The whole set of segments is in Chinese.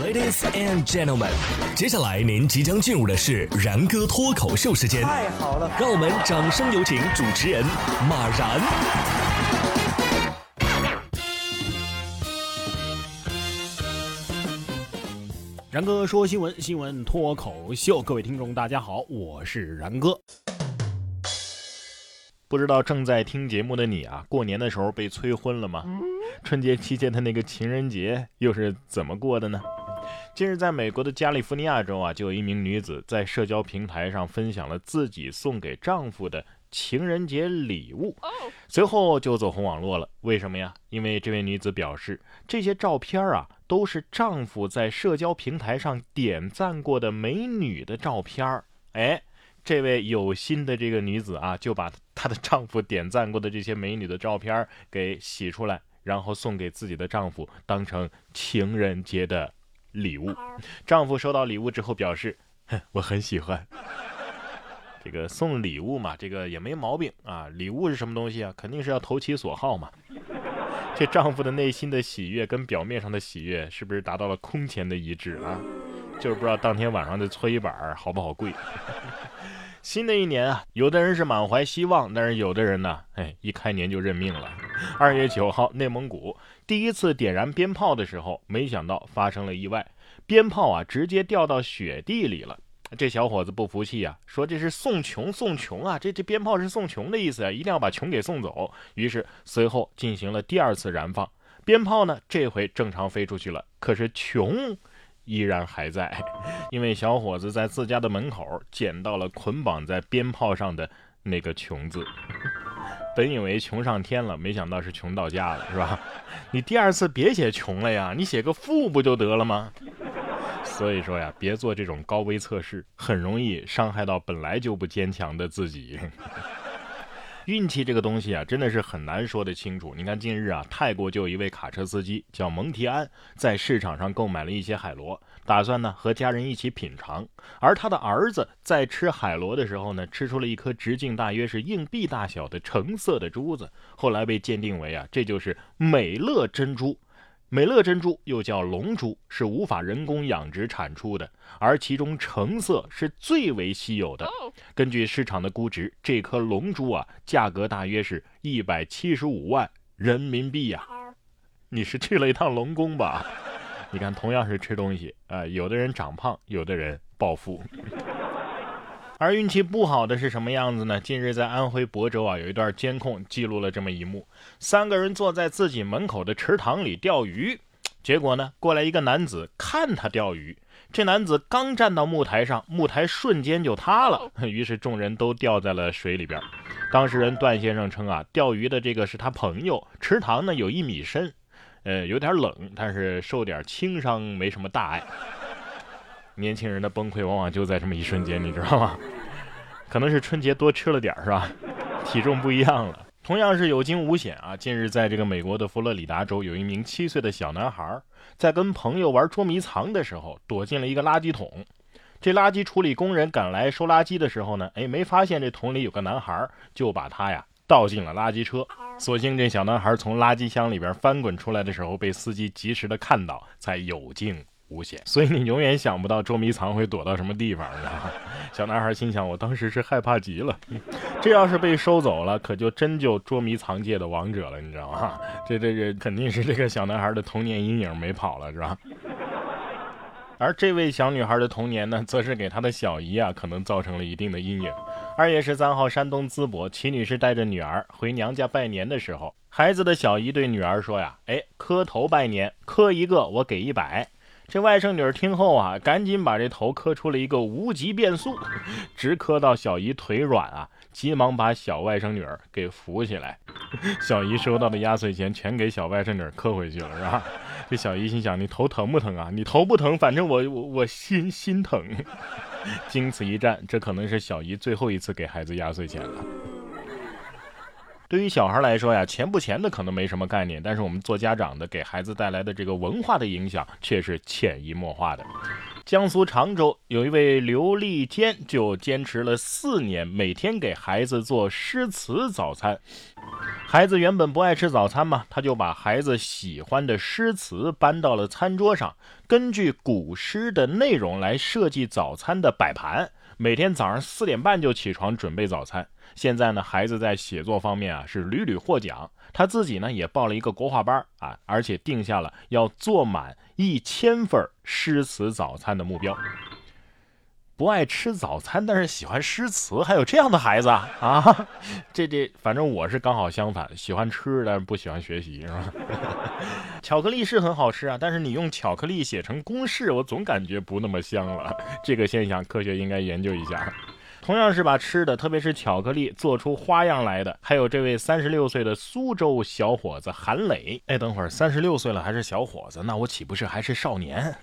Ladies and gentlemen，接下来您即将进入的是然哥脱口秀时间。太好了，让我们掌声有请主持人马然。然哥说新闻，新闻脱口秀，各位听众大家好，我是然哥。不知道正在听节目的你啊，过年的时候被催婚了吗？春节期间的那个情人节又是怎么过的呢？近日，在美国的加利福尼亚州啊，就有一名女子在社交平台上分享了自己送给丈夫的情人节礼物，随后就走红网络了。为什么呀？因为这位女子表示，这些照片啊，都是丈夫在社交平台上点赞过的美女的照片。哎。这位有心的这个女子啊，就把她的丈夫点赞过的这些美女的照片给洗出来，然后送给自己的丈夫，当成情人节的礼物。丈夫收到礼物之后表示：“我很喜欢。”这个送礼物嘛，这个也没毛病啊。礼物是什么东西啊？肯定是要投其所好嘛。这丈夫的内心的喜悦跟表面上的喜悦是不是达到了空前的一致啊？就是不知道当天晚上的搓衣板好不好跪。新的一年啊，有的人是满怀希望，但是有的人呢，哎，一开年就认命了。二月九号，内蒙古第一次点燃鞭炮的时候，没想到发生了意外，鞭炮啊直接掉到雪地里了。这小伙子不服气啊，说这是送穷送穷啊，这这鞭炮是送穷的意思啊，一定要把穷给送走。于是随后进行了第二次燃放，鞭炮呢这回正常飞出去了，可是穷。依然还在，因为小伙子在自家的门口捡到了捆绑在鞭炮上的那个“穷”字。本以为穷上天了，没想到是穷到家了，是吧？你第二次别写“穷”了呀，你写个“富”不就得了吗？所以说呀，别做这种高危测试，很容易伤害到本来就不坚强的自己。运气这个东西啊，真的是很难说得清楚。你看，近日啊，泰国就有一位卡车司机叫蒙提安，在市场上购买了一些海螺，打算呢和家人一起品尝。而他的儿子在吃海螺的时候呢，吃出了一颗直径大约是硬币大小的橙色的珠子，后来被鉴定为啊，这就是美乐珍珠。美乐珍珠又叫龙珠，是无法人工养殖产出的，而其中橙色是最为稀有的。根据市场的估值，这颗龙珠啊，价格大约是一百七十五万人民币呀。你是去了一趟龙宫吧？你看，同样是吃东西啊，有的人长胖，有的人暴富。而运气不好的是什么样子呢？近日在安徽亳州啊，有一段监控记录了这么一幕：三个人坐在自己门口的池塘里钓鱼，结果呢，过来一个男子看他钓鱼，这男子刚站到木台上，木台瞬间就塌了，于是众人都掉在了水里边。当事人段先生称啊，钓鱼的这个是他朋友，池塘呢有一米深，呃，有点冷，但是受点轻伤，没什么大碍。年轻人的崩溃往往就在这么一瞬间，你知道吗？可能是春节多吃了点儿，是吧？体重不一样了。同样是有惊无险啊！近日，在这个美国的佛罗里达州，有一名七岁的小男孩在跟朋友玩捉迷藏的时候，躲进了一个垃圾桶。这垃圾处理工人赶来收垃圾的时候呢，哎，没发现这桶里有个男孩，就把他呀倒进了垃圾车。所幸这小男孩从垃圾箱里边翻滚出来的时候，被司机及时的看到，才有惊。无险，所以你永远想不到捉迷藏会躲到什么地方，你知道吗？小男孩心想：我当时是害怕极了，这要是被收走了，可就真就捉迷藏界的王者了，你知道吗？这这这肯定是这个小男孩的童年阴影没跑了，是吧？而这位小女孩的童年呢，则是给她的小姨啊，可能造成了一定的阴影。二月十三号，山东淄博，齐女士带着女儿回娘家拜年的时候，孩子的小姨对女儿说呀：“哎，磕头拜年，磕一个我给一百。”这外甥女儿听后啊，赶紧把这头磕出了一个无极变速，直磕到小姨腿软啊，急忙把小外甥女儿给扶起来。小姨收到的压岁钱全给小外甥女儿磕回去了，是吧？这小姨心想：你头疼不疼啊？你头不疼，反正我我我心心疼。经此一战，这可能是小姨最后一次给孩子压岁钱了。对于小孩来说呀，钱不钱的可能没什么概念，但是我们做家长的给孩子带来的这个文化的影响却是潜移默化的。江苏常州有一位刘丽坚就坚持了四年，每天给孩子做诗词早餐。孩子原本不爱吃早餐嘛，他就把孩子喜欢的诗词搬到了餐桌上，根据古诗的内容来设计早餐的摆盘，每天早上四点半就起床准备早餐。现在呢，孩子在写作方面啊是屡屡获奖，他自己呢也报了一个国画班啊，而且定下了要做满一千份诗词早餐的目标。不爱吃早餐，但是喜欢诗词，还有这样的孩子啊？这这，反正我是刚好相反，喜欢吃，但是不喜欢学习，是吧？巧克力是很好吃啊，但是你用巧克力写成公式，我总感觉不那么香了。这个现象，科学应该研究一下。同样是把吃的，特别是巧克力做出花样来的，还有这位三十六岁的苏州小伙子韩磊。哎，等会儿三十六岁了还是小伙子，那我岂不是还是少年？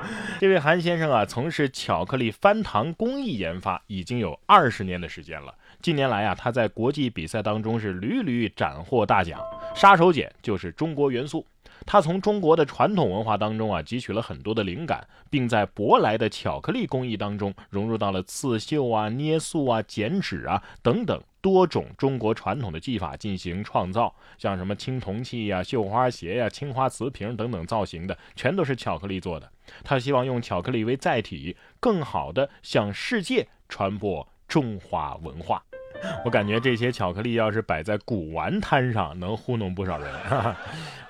这位韩先生啊，从事巧克力翻糖工艺研发已经有二十年的时间了。近年来啊，他在国际比赛当中是屡屡斩获大奖，杀手锏就是中国元素。他从中国的传统文化当中啊汲取了很多的灵感，并在舶来的巧克力工艺当中融入到了刺绣啊、捏塑啊、剪纸啊等等多种中国传统的技法进行创造，像什么青铜器呀、绣花鞋呀、青花瓷瓶等等造型的，全都是巧克力做的。他希望用巧克力为载体，更好的向世界传播中华文化。我感觉这些巧克力要是摆在古玩摊上，能糊弄不少人。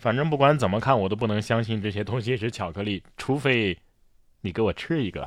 反正不管怎么看，我都不能相信这些东西是巧克力，除非你给我吃一个。